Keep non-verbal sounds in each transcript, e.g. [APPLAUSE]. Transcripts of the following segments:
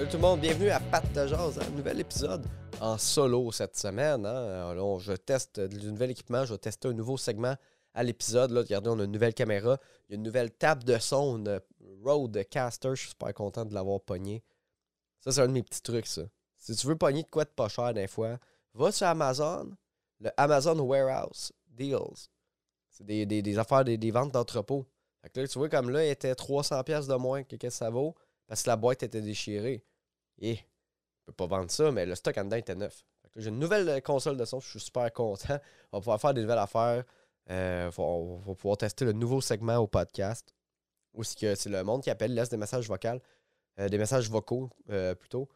Salut tout le monde, bienvenue à Pat de Jazz, un nouvel épisode en solo cette semaine. hein. Alors, je teste du nouvel équipement, je vais tester un nouveau segment à l'épisode. Regardez, on a une nouvelle caméra, il y a une nouvelle table de son, une Rodecaster, je suis super content de l'avoir pogné. Ça, c'est un de mes petits trucs, ça. Si tu veux pogner de quoi de pas cher des fois, va sur Amazon, le Amazon Warehouse Deals. C'est des, affaires, des, ventes d'entrepôt. Fait que là, tu vois, comme là, il était 300$ piastres de moins que qu'est-ce que ça vaut parce que la boîte était déchirée. Et je peux pas vendre ça, mais le stock en dedans était neuf. J'ai une nouvelle euh, console de son, je suis super content. On va pouvoir faire des nouvelles affaires. Euh, on va pouvoir tester le nouveau segment au podcast. Où c'est le monde qui appelle, laisse des messages vocaux, euh, des messages vocaux plutôt.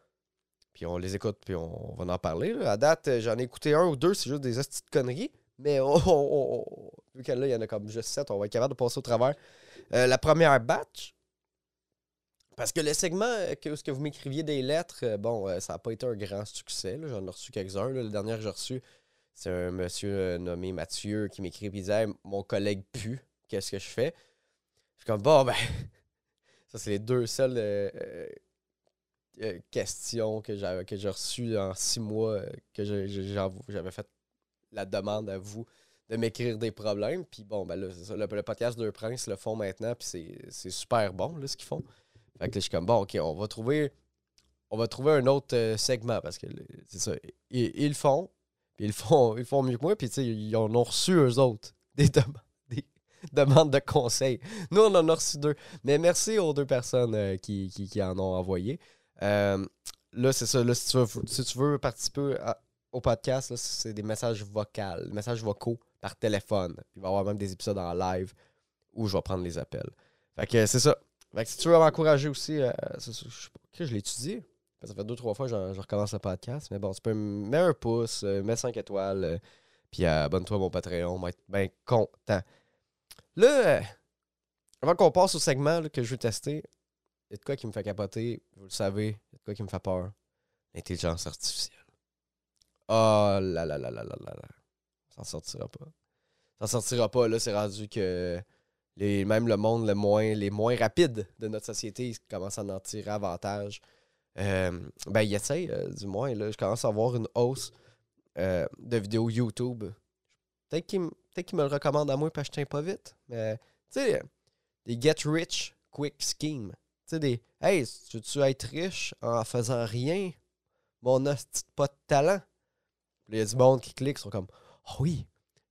Puis on les écoute, puis on, va en parler. À date, j'en ai écouté un ou deux, c'est juste des petites conneries. Mais on, on- on- vu que là, il y en a comme juste sept, on va être capable de passer au travers. La première batch, parce que le segment euh, que, ce que vous m'écriviez des lettres, euh, bon, euh, ça n'a pas été un grand succès. J'en ai reçu quelques-uns. Le dernier que j'ai reçu, c'est un monsieur nommé Mathieu qui m'écrit et disait Mon collègue pue, qu'est-ce que je fais? Je suis comme Bon, ben, [LAUGHS] ça, c'est les deux seules euh, euh, questions que j'ai reçues en six mois que j'avais fait la demande à vous de m'écrire des problèmes. Puis bon, ben là, ça. Le, podcast Deux Princes le font maintenant, puis c'est- c'est super bon, là, ce qu'ils font. Fait que là, je suis comme, bon, OK, on va trouver, on va trouver un autre euh, segment parce que c'est ça. Ils, le font, ils font, [LAUGHS] ils font mieux que moi, puis tu sais, ils en ont reçu eux autres [LAUGHS] des, dem- des demandes de conseils. Nous, on en a reçu deux. Mais merci aux deux personnes euh, qui, qui, en ont envoyé. Euh, là, c'est ça. Là, si tu veux, si tu veux participer au podcast, c'est des messages vocaux, des messages vocaux par téléphone. Il va y avoir même des épisodes en live où je vais prendre les appels. Fait que c'est ça. Fait que si tu veux m'encourager aussi, euh, c'est ça, je je l'ai étudié. Ça fait deux, trois fois que je recommence le podcast. Mais bon, tu peux me mettre un pouce, euh, mets 5 étoiles, euh, puis euh, abonne-toi à mon Patreon. On va être bien content. Là, avant qu'on passe au segment là, que je veux tester, il y a de quoi qui me fait capoter, vous le savez, il y a de quoi qui me fait peur. L'intelligence artificielle. Oh là là là là là là là. Ça s'en sortira pas. Ça s'en sortira pas. Là, c'est rendu que les, même le monde le moins, les moins rapides de notre société ils commencent à en tirer avantage. Euh, ben, ils essayent, du moins. Là, je commence à avoir une hausse euh, de vidéos YouTube. Peut-être qu'ils me le recommandent à moi parce que je tiens pas vite. Mais, tu sais, des get rich quick schemes. Tu sais, des Hey, tu veux-tu être riche en faisant rien? Mon hostie pas de talent. Il y a du monde qui clique, ils sont comme Oh oui,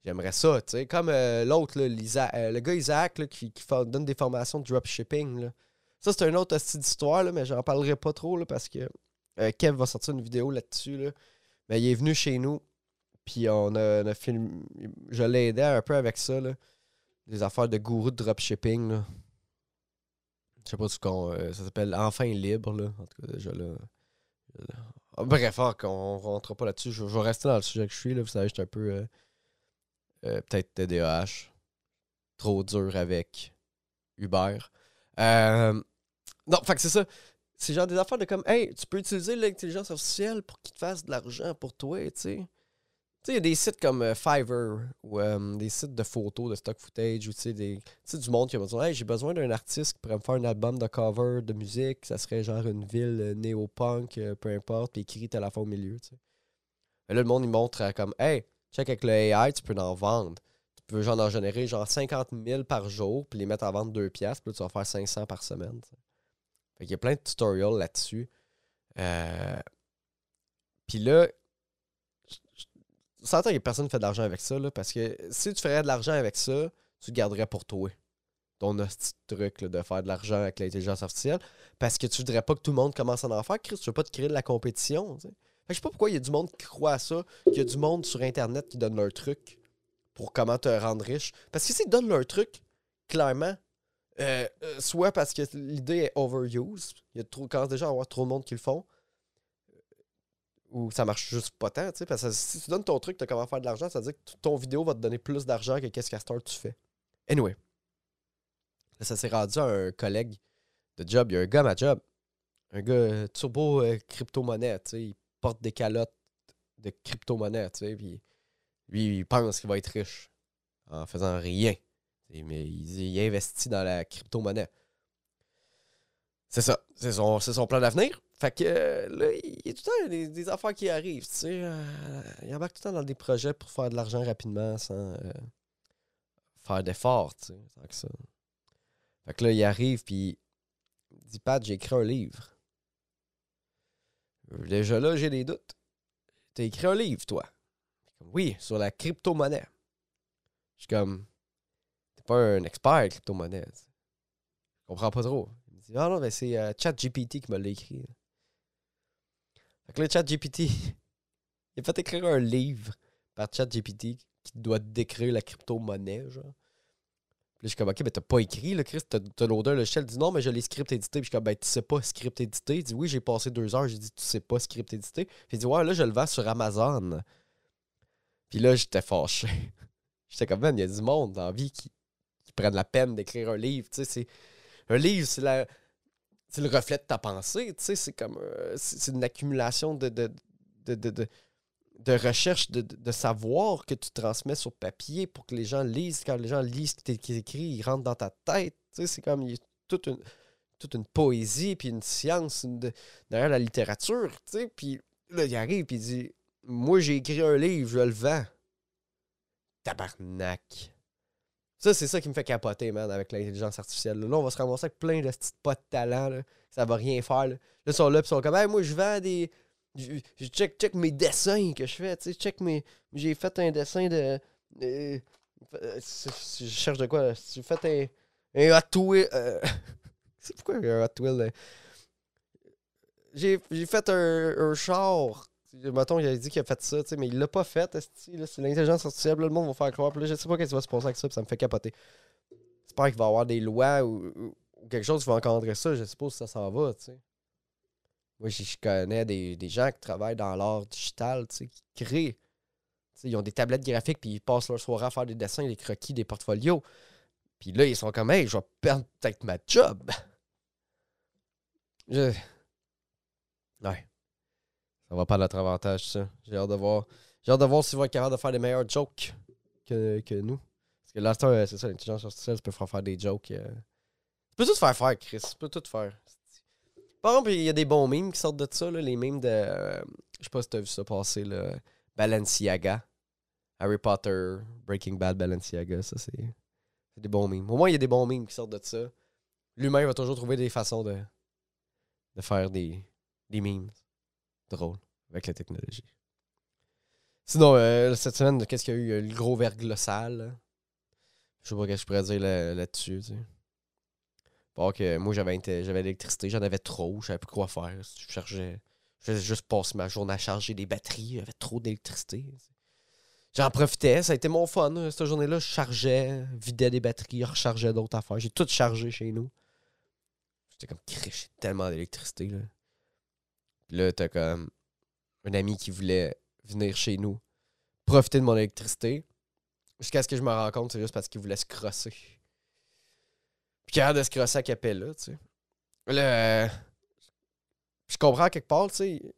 j'aimerais ça. Tu sais, comme euh, l'autre, euh, le gars Isaac qui, qui donne des formations de dropshipping. Là. Ça, c'est une autre hostie d'histoire, mais j'en parlerai pas trop là, parce que euh, Kev va sortir une vidéo là-dessus. Là. Mais il est venu chez nous, puis on a, on a filmé. Je l'ai aidé un peu avec ça. Là. Des affaires de gourou de dropshipping. Là. Je sais pas ce qu'on. ça s'appelle Enfin libre, là. En tout cas, déjà là. là. Ah, Bref, ah, qu'on rentre pas là-dessus. Je, je vais rester dans le sujet que je suis, là. Vous savez, je suis un peu. Euh, Peut-être TDAH. Trop dur avec Uber. Euh, non, fait que c'est ça. C'est genre des affaires de comme, hey, tu peux utiliser l'intelligence artificielle pour qu'il te fasse de l'argent pour toi, tu sais. Tu sais, il y a des sites comme euh, Fiverr ou des sites de photos, de stock footage, ou tu sais, des, du monde qui a besoin. Hey, j'ai besoin d'un artiste qui pourrait me faire un album de cover de musique. Ça serait genre une ville euh, néo-punk, peu importe, puis écrit à la fin au milieu, tu sais. Là, le monde, il montre comme, hey, check avec le AI, tu peux en vendre. Tu peux genre en générer genre 50 000 par jour, puis les mettre à vendre 2 piastres, puis là, tu vas faire 500 par semaine. tu sais. Fait qu'il y a plein de tutorials là-dessus. Euh, Puis là, s'entend a personne qui fait de l'argent avec ça, là, parce que si tu ferais de l'argent avec ça, tu garderais pour toi. Ton de truc là, de faire de l'argent avec l'intelligence artificielle. Parce que tu voudrais pas que tout le monde commence à en faire. Chris, tu veux pas te créer de la compétition. que je sais pas pourquoi il y a du monde qui croit à ça, qu'il y a du monde sur Internet qui donne leur truc pour comment te rendre riche. Parce que s'ils donnent leur truc, clairement, euh, euh, soit parce que l'idée est overuse, il y a trop, quand déjà à avoir trop de monde qui le font, ou ça marche juste pas tant, tu sais, parce que si tu donnes ton truc de comment faire de l'argent, ça veut dire que ton vidéo va te donner plus d'argent que qu'est-ce qu'à tu fais. Anyway. Ça s'est rendu à un collègue de job. Il y a un gars à ma job. Un gars turbo euh, crypto-monnaie, tu sais. Porte des calottes de crypto-monnaie, tu sais. Puis lui, il pense qu'il va être riche en faisant rien. Mais il, investit dans la crypto-monnaie. C'est ça. C'est son, son plan d'avenir. Fait que euh, là, il y a tout le temps des, des affaires qui arrivent, tu sais. euh, il embarque tout le temps dans des projets pour faire de l'argent rapidement sans euh, faire d'efforts, tu sais. ça. Fait que là, il arrive, puis il dit Pat, j'ai écrit un livre. Déjà là, j'ai des doutes. T'as écrit un livre, toi. Oui, sur la crypto-monnaie. Je suis comme, t'es pas un expert crypto-monnaie. Je comprends pas trop. Il me dit, ah non, mais c'est euh, ChatGPT qui me l'a écrit. Fait que là, ChatGPT, [LAUGHS] il a fait écrire un livre par ChatGPT qui doit décrire la crypto-monnaie, genre. Je suis comme, ok, mais t'as pas écrit, là, Chris, t'as l'odeur, le. Il dit, non, mais je l'ai script édité. Puis je suis comme, ben, tu sais pas script édité. Il dit, oui, j'ai passé deux heures. J'ai dit, tu sais pas script édité. Puis il dit, ouais, là, je le vends sur Amazon. Puis là, j'étais fâché. [LAUGHS] j'étais comme, man, il y a du monde dans la vie qui, qui prennent la peine d'écrire un livre. Tu sais, c'est. Un livre, c'est la. C'est le reflet de ta pensée, tu sais, c'est comme. euh, c'est une accumulation de, de, de- recherche de, savoir que tu transmets sur papier pour que les gens lisent. Quand les gens lisent ce qui écrit, ils rentrent dans ta tête. C'est comme toute une, poésie puis une science derrière la littérature. Tu sais, puis là, il arrive puis il dit Moi, j'ai écrit un livre, je le vends. Tabarnak. Ça, c'est ça qui me fait capoter, man, avec l'intelligence artificielle. Là, on va se ramasser avec plein de petits pas de talent. Là. Ça va rien faire. Là, ils sont là, puis ils sont comme, moi, je vends des. Je, check, check mes dessins que je fais. Tu sais, check mes. J'ai fait un dessin de. euh, je cherche de quoi. J'ai fait un. Un Hot Wheel. euh, [LAUGHS] c'est pourquoi un Hot Wheel? J'ai fait un, un char. Mettons, il a dit qu'il a fait ça, tu sais, mais il l'a pas fait. C'est l'intelligence artificielle. le monde va faire croire. Puis là, je sais pas qu'est-ce qui va se passer avec ça. Puis ça me fait capoter. J'espère qu'il va y avoir des lois ou, ou- ou quelque chose qui va encadrer ça. Je suppose que ça s'en va, tu sais. Moi, je connais des, des gens qui travaillent dans l'art digital, qui créent. Ils ont des tablettes graphiques, puis ils passent leur soirée à faire des dessins, des croquis, des portfolios. Puis là, ils sont comme, hey, je vais perdre peut-être ma job. [LAUGHS] Je... Ouais. Ça va pas notre avantage, ça. J'ai hâte de voir. J'ai hâte de voir s'ils vont être capables de faire des meilleurs jokes que, que nous. Parce que là, c'est ça, c'est ça, l'intelligence artificielle, tu peux faire faire des jokes. euh. Tu peux tout faire faire, Chris. Tu peux tout faire. Par exemple, il y a des bons memes qui sortent de ça, là, les memes de. euh, je sais pas si t'as vu ça passer, là. Balenciaga. Harry Potter, Breaking Bad, Balenciaga, ça c'est. C'est des bons memes. Au moins, il y a des bons memes qui sortent de ça. L'humain va toujours trouver des façons de, de faire des, des memes drôles avec la technologie. Sinon, euh, cette semaine, qu'est-ce qu'il y a eu? Le gros verglas là. Je sais pas ce que je pourrais dire là- là-dessus, tu sais. Bon, que moi, j'avais j'avais l'électricité, j'en avais trop, je savais plus quoi faire. Je chargeais. Je faisais juste passer ma journée à charger des batteries, j'avais trop d'électricité. J'en profitais, ça a été mon fun. euh, Cette journée-là, je chargeais, vidais des batteries, rechargeais d'autres affaires. J'ai tout chargé chez nous. J'étais comme, j'ai tellement d'électricité. Là. Puis là, t'as comme un ami qui voulait venir chez nous, profiter de mon électricité. Jusqu'à ce que je me rende compte, c'est juste parce qu'il voulait se crosser. Puis de se crosser à Capella, tu sais. Euh, je comprends quelque part, tu sais.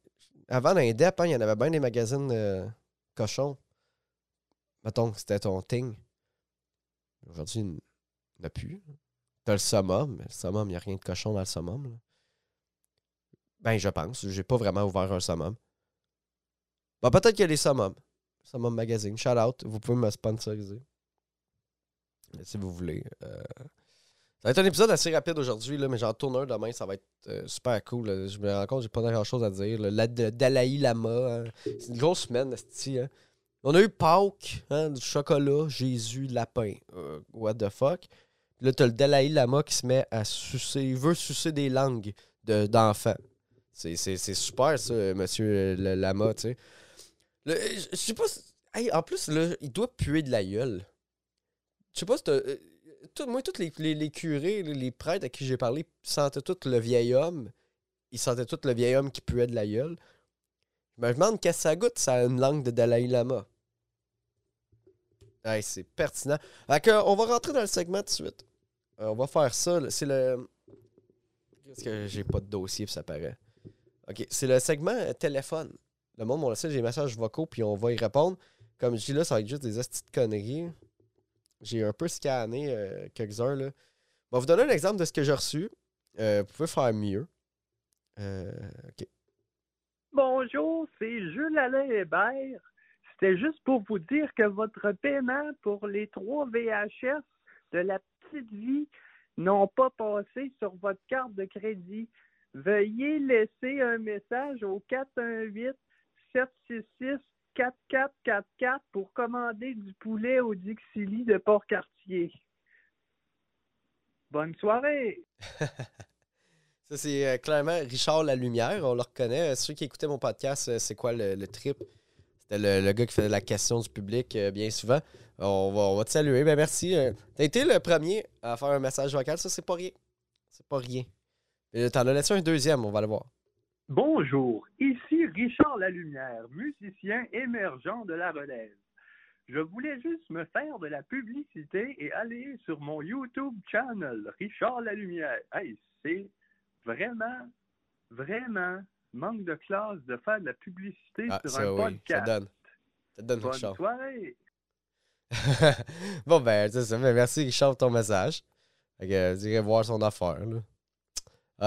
Avant, dans les DEP, il y en avait bien des magazines euh, cochons. Mettons que c'était ton thing. Aujourd'hui, il n'y a plus. T'as le summum, mais le summum, il n'y a rien de cochon dans le summum. Ben, je pense. J'ai pas vraiment ouvert un summum. Ben, peut-être qu'il y a les summums. Summum Magazine. Shout out. Vous pouvez me sponsoriser. Si vous voulez. Euh, Ça va être un épisode assez rapide aujourd'hui, mais j'en tourne un demain. Ça va être euh, super cool. Je me rends compte, j'ai pas grand chose à dire. là. La, Dalai Lama. hein. C'est une grosse semaine, esti, hein. On a eu Pâques, hein, du chocolat, Jésus, lapin. Euh, what the fuck? Là, t'as le Dalai Lama qui se met à sucer. Il veut sucer des langues de- d'enfants. C'est super, ça, monsieur le Lama, tu sais. Je sais pas. hey, en plus, là, il doit puer de la gueule. Je sais pas si euh, moi, tous les, les, les curés, les, prêtres à qui j'ai parlé sentaient tout le vieil homme. Ils sentaient tout le vieil homme qui puait de la gueule. Je me demande qu'est-ce que ça goûte, ça a une langue de Dalai Lama. Hey, c'est pertinent. Que, on va rentrer dans le segment tout de suite. Euh, on va faire ça. C'est le. Qu'est-ce que j'ai pas de dossier, ça paraît? Ok, c'est le segment euh, téléphone. Le monde m'ont laissé des messages vocaux, puis on va y répondre. Comme je dis là, ça va être juste des astuces de conneries. J'ai un peu scanné euh, quelques-uns. là. Vais vous donner un exemple de ce que j'ai reçu. Euh, vous pouvez faire mieux. Euh, OK. Bonjour, c'est Jules Alain Hébert. C'était juste pour vous dire que votre paiement pour les trois VHS de la petite vie n'ont pas passé sur votre carte de crédit. Veuillez laisser un message au 418 766 4444 pour commander du poulet au Dixili de Port-Cartier. Bonne soirée! [LAUGHS] Ça, c'est euh, clairement Richard Lalumière, on le reconnaît. Ceux qui écoutaient mon podcast, euh, c'est quoi le, trip? C'était le, gars qui faisait la question du public euh, bien souvent. On va, te saluer. Ben, merci. euh, T'as été le premier à faire un message vocal. Ça, c'est pas rien. C'est pas rien. T'en as laissé un deuxième, on va le voir. Bonjour, ici Richard Lalumière, musicien émergent de la relève. Je voulais juste me faire de la publicité et aller sur mon YouTube channel, Richard Lalumière. Hey, c'est vraiment, vraiment manque de classe de faire de la publicité Ah, sur ça, un oui. Ça podcast. donne. Ça donne, Bonne Richard. soirée! [LAUGHS] bon, ben, c'est ça. Ben, merci, Richard, pour ton message. Fait que, euh, je dirais voir son affaire, là.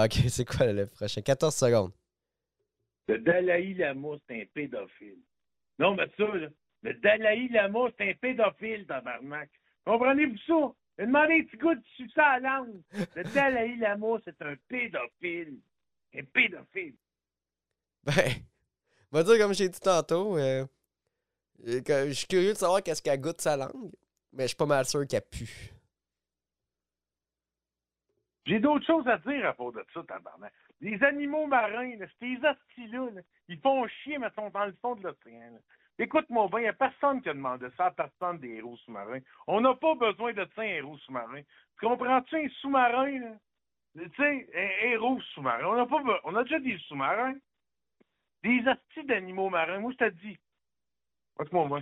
Ok, [LAUGHS] c'est quoi le prochain? 14 secondes. Le Dalai Lama, c'est un pédophile. Non, mais ça, là, le Dalai Lama, c'est un pédophile, tabarnak. Comprenez-vous ça? Demandé un petit goût de succès à la langue. Le Dalai Lama, c'est un pédophile. Un pédophile. Ben, on va dire comme j'ai dit tantôt, euh, je suis curieux de savoir qu'est-ce qu'elle goûte sa langue, mais je suis pas mal sûr qu'elle pue. J'ai d'autres choses à dire à propos de ça, tabarnak. Les animaux marins, là, ces hosties-là, là, ils font chier, mais ils sont dans le fond de l'océan. Écoute-moi bien, il n'y a personne qui a demandé ça à personne des héros sous-marins. On n'a pas besoin de ça, un héros sous-marin. Tu comprends-tu un sous-marin, là? Tu sais, un héros sous-marin. On n'a pas On a déjà des sous-marins. Des hosties d'animaux marins. Moi, je te dis. Écoute-moi, moi.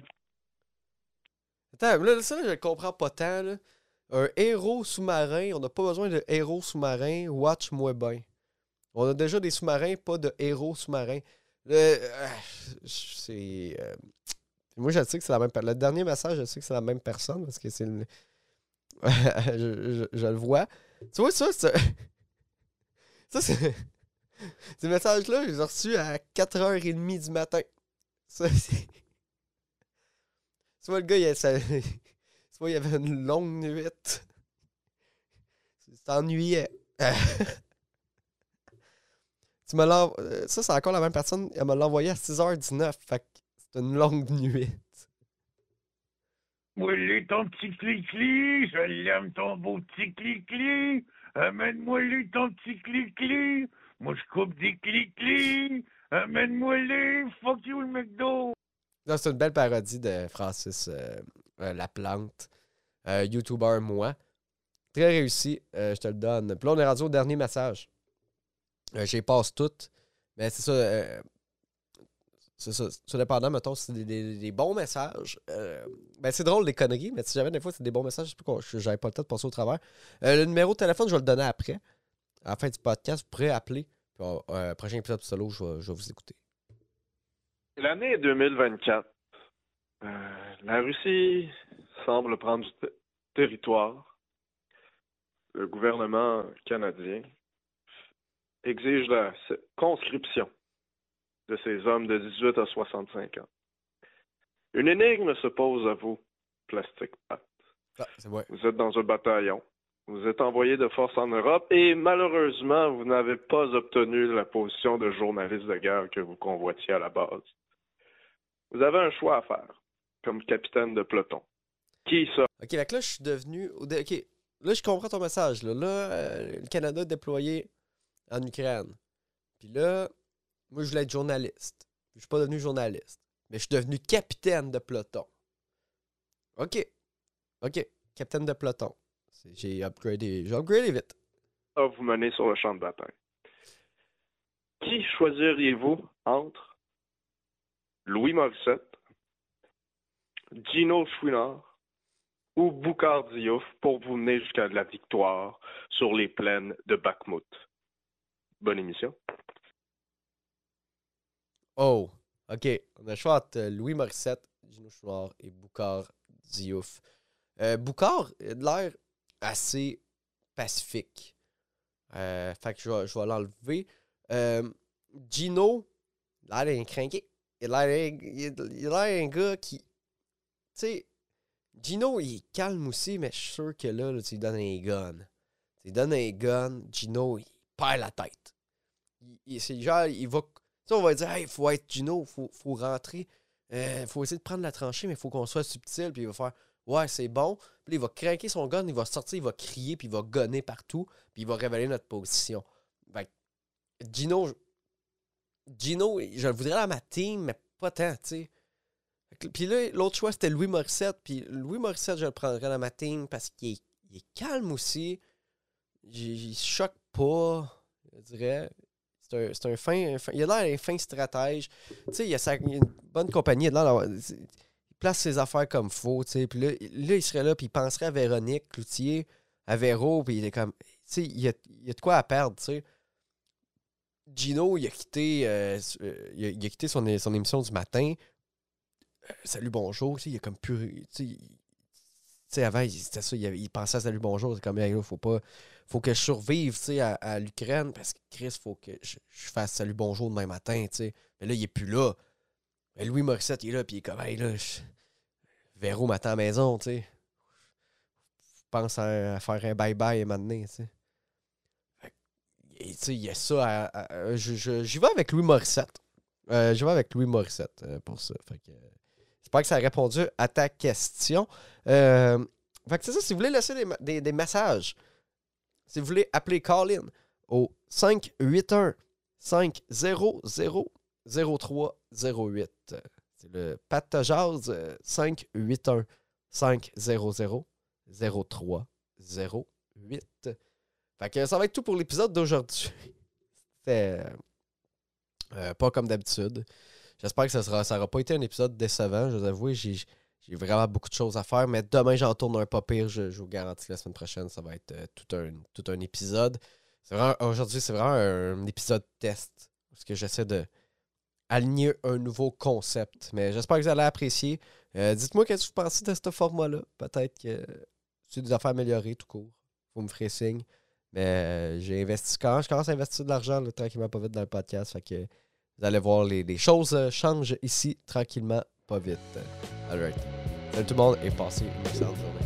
Attends, là, ça, je le comprends pas tant, là. Un héros sous-marin, on n'a pas besoin de héros sous-marin, watch-moi bien. On a déjà des sous-marins, pas de héros sous-marins. Le- euh, c'est. euh, moi, je sais que c'est la même personne. Le dernier message, je sais que c'est la même personne parce que c'est le. [LAUGHS] je, le vois. Tu vois, ça, c'est. [LAUGHS] Ça, c'est. [LAUGHS] Ces messages-là, je les ai reçus à 4h30 du matin. Ça, c'est. Tu vois, le gars, il, a- ça- il avait une longue nuit. Il s'ennuyait. Tu me euh, Ça, c'est encore la même personne. Elle me l'a envoyé à 6h19. Fait que c'est une longue [LAUGHS] nuit. Moi, lui, ton petit cli-cli, je l'aime, ton beau petit cli-cli. Amène-moi lui, ton petit cli-cli. Moi, je coupe des cli-cli. Amène-moi lui, fuck you, le McDo. C'est une belle parodie de Francis euh, euh, Laplante, euh, YouTuber moi. Très réussi, euh, je te le donne. Puis là, on est rendu au dernier message. Euh, J'y passe toutes. Mais c'est ça. euh, c'est ça. Ça dépendant, mettons, c'est des, bons messages. euh, ben, c'est drôle, des conneries, mais si jamais des fois c'est des bons messages, je j'avais pas le temps de passer au travers. Euh, le numéro de téléphone, je vais le donner après. À la fin du podcast, vous pourrez appeler. Puis, prochain épisode solo, je vais, je vais vous écouter. L'année 2024. Euh, la Russie semble prendre du te- territoire. Le gouvernement canadien exige la conscription de ces hommes de 18 à 65 ans. Une énigme se pose à vous, Plastic Pat. Ah, vrai. Vous êtes dans un bataillon. Vous êtes envoyé de force en Europe et malheureusement, vous n'avez pas obtenu la position de journaliste de guerre que vous convoitiez à la base. Vous avez un choix à faire, comme capitaine de peloton. Qui ça? Ok, là, je suis devenu. Ok, là, je comprends ton message. Là, là euh, le Canada est déployé en Ukraine. Puis là, moi, je voulais être journaliste. Je suis pas devenu journaliste. Mais je suis devenu capitaine de peloton. Ok. Ok, capitaine de peloton. J'ai upgradé. J'ai upgradé vite. à vous mener sur le champ de bataille. Qui choisiriez-vous entre Louis Morissette, Gino Chouinard ou Boucard Diouf pour vous mener jusqu'à la victoire sur les plaines de Bakhmut? Bonne émission. Oh, ok. On a le choix entre euh, Louis Morissette, Gino Chouinard et Boucard Diouf. Euh, Boucard a l'air assez pacifique. Euh, fait que je vais, je vais l'enlever. Euh, Gino, il a l'air craqué. Il a l'air il a l'air un gars qui. Tu sais, Gino, il est calme aussi, mais je suis sûr que là, là, tu lui donnes un gun. Tu lui donnes un gun, Gino, il perd la tête. C'est genre, il va. Sais, on va dire, il faut être Gino, il faut, faut rentrer. Il faut essayer de prendre la tranchée, mais il faut qu'on soit subtil. Puis il va faire, ouais, c'est bon. Puis il va craquer son gun, il va sortir, il va crier, puis il va gonner partout. Puis il va révéler notre position. Fait Gino, Gino, je le voudrais dans ma team, mais pas tant, tu sais. Puis là, l'autre choix, c'était Louis Morissette. Puis Louis Morissette, je le prendrais dans ma team parce qu'il est, il est calme aussi. Il, se choque pas, je dirais. C'est un, un fin, un fin- Il a l'air d'un fin stratège. Tu sais, il a, a une bonne compagnie. Il, a il place ses affaires comme faut, tu sais. Puis là, là, il serait là, puis il penserait à Véronique Cloutier, à Véro, puis il est comme... Tu sais, il y a, il a de quoi à perdre, tu sais. Gino, il a quitté, euh, euh, il a, quitté son, son émission du matin. Euh, salut, bonjour. Tu sais, il a comme plus. Tu sais, sais, avant, c'était ça. Il, pensait à salut, bonjour. C'est comme, faut pas. Faut que je survive, tu sais, à, l'Ukraine parce que Chris, faut que je, fasse salut, bonjour demain matin, tu sais. Mais là, il est plus là. Mais Louis Morissette, il est là, puis il est comme, hey, là, je... Véro m'attend à la maison, tu sais. Pense à, à faire un bye-bye maintenant, tu sais. Tu sais, il y a ça à- J'y vais avec Louis Morissette. Euh, J'y vais avec Louis Morissette euh, pour ça. Fait que, euh, J'espère que ça a répondu à ta question? Euh, fait que c'est ça, si vous voulez laisser des, messages, si vous voulez appeler Colin au 581 500 0308. C'est le Pat Jazz euh, 581 500 0308. Fait que ça va être tout pour l'épisode d'aujourd'hui. [LAUGHS] C'était euh, pas comme d'habitude. J'espère que ça sera, ça aura pas été un épisode décevant. Je vous avoue, j'ai, vraiment beaucoup de choses à faire, mais demain j'en tourne un pas pire. Je, vous garantis que la semaine prochaine, ça va être euh, tout, un, tout un épisode. Aujourd'hui, c'est vraiment un, épisode test. Parce que j'essaie de aligner un nouveau concept. Mais j'espère que vous allez apprécier. Euh, dites-moi qu'est-ce que vous pensez de ce format-là. Peut-être que c'est des affaires améliorées tout court. Vous me ferez signe. Mais euh, j'ai investi quand je commence à investir de l'argent là, tranquillement pas vite dans le podcast. Vous allez voir les, choses euh, changent ici tranquillement pas vite. Alright. Salut tout le monde et passez une journée.